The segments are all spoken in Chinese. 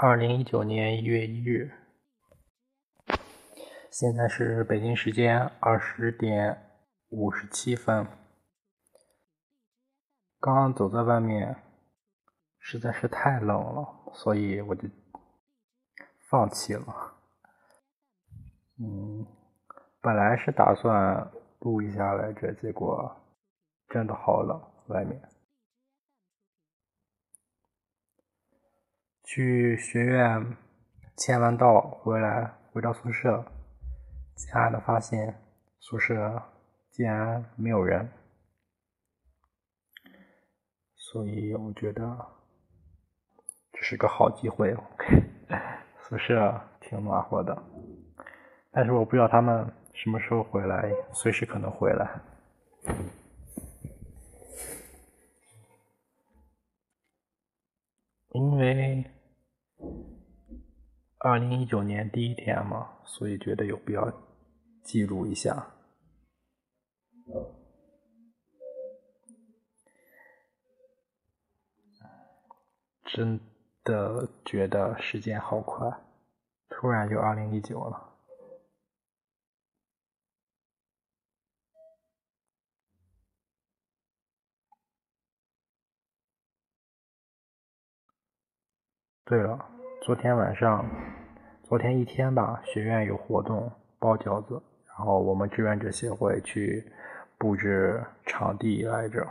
二零一九年一月一日，现在是北京时间二十点五十七分。刚刚走在外面，实在是太冷了，所以我就放弃了。嗯，本来是打算录一下来着，结果真的好冷，外面。去学院签完到回来，回到宿舍，惊讶的发现宿舍竟然没有人，所以我觉得这是个好机会。宿舍挺暖和的，但是我不知道他们什么时候回来，随时可能回来，二零一九年第一天嘛，所以觉得有必要记录一下。真的觉得时间好快，突然就二零一九了。对了。昨天晚上，昨天一天吧，学院有活动包饺子，然后我们志愿者协会去布置场地来着，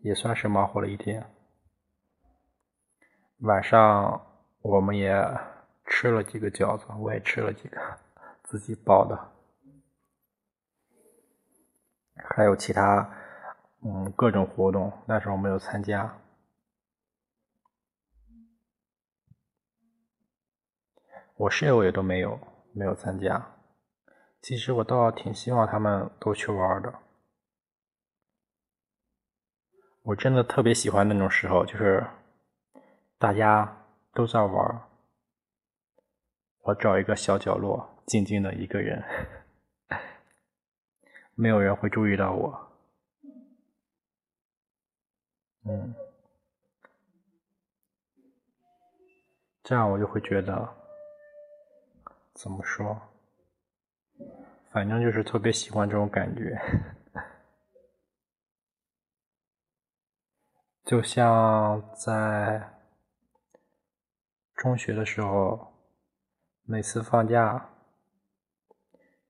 也算是忙活了一天。晚上我们也吃了几个饺子，我也吃了几个，自己包的，还有其他嗯各种活动，但是我没有参加。我室友也都没有没有参加，其实我倒挺希望他们都去玩的。我真的特别喜欢那种时候，就是大家都在玩，我找一个小角落，静静的一个人，没有人会注意到我。嗯，这样我就会觉得。怎么说？反正就是特别喜欢这种感觉，就像在中学的时候，每次放假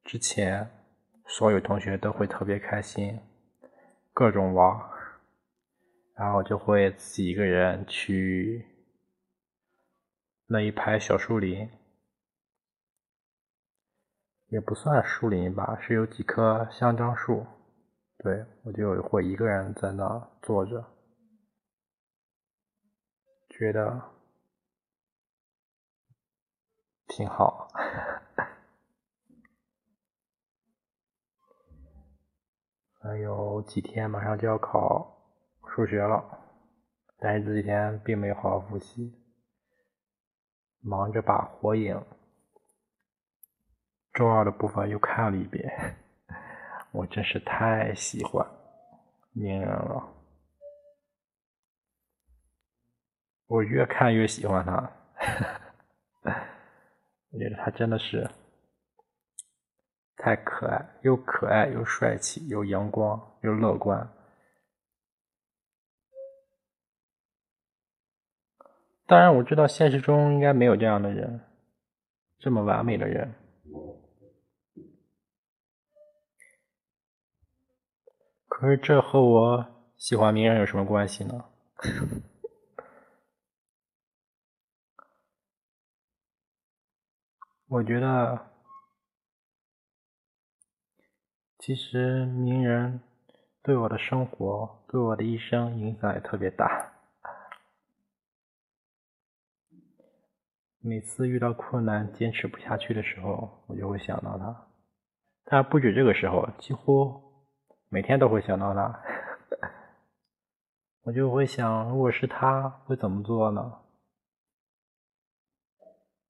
之前，所有同学都会特别开心，各种玩，然后就会自己一个人去那一排小树林。也不算树林吧，是有几棵香樟树。对我就会一个人在那坐着，觉得挺好。还有几天马上就要考数学了，但是这几天并没有好好复习，忙着把火影。重要的部分又看了一遍，我真是太喜欢鸣人了，我越看越喜欢他，我觉得他真的是太可爱，又可爱又帅气，又阳光又乐观。当然，我知道现实中应该没有这样的人，这么完美的人。可是这和我喜欢名人有什么关系呢？我觉得，其实名人对我的生活、对我的一生影响也特别大。每次遇到困难、坚持不下去的时候，我就会想到他。但不止这个时候，几乎。每天都会想到他，我就会想，如果是他会怎么做呢？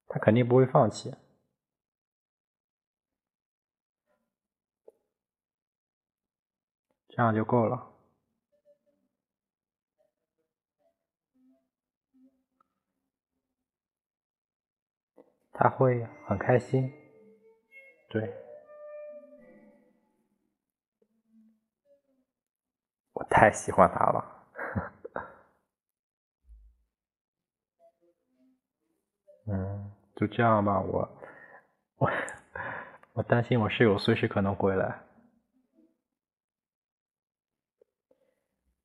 他肯定不会放弃，这样就够了。他会很开心，对，我太喜欢他了，嗯，就这样吧，我我我担心我室友随时可能回来，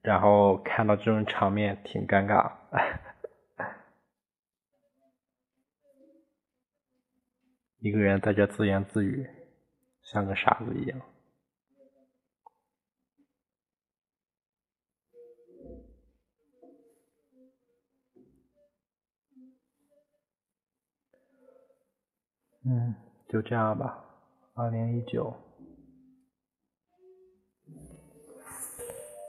然后看到这种场面挺尴尬。一个人在这自言自语，像个傻子一样。嗯，就这样吧。二零一九。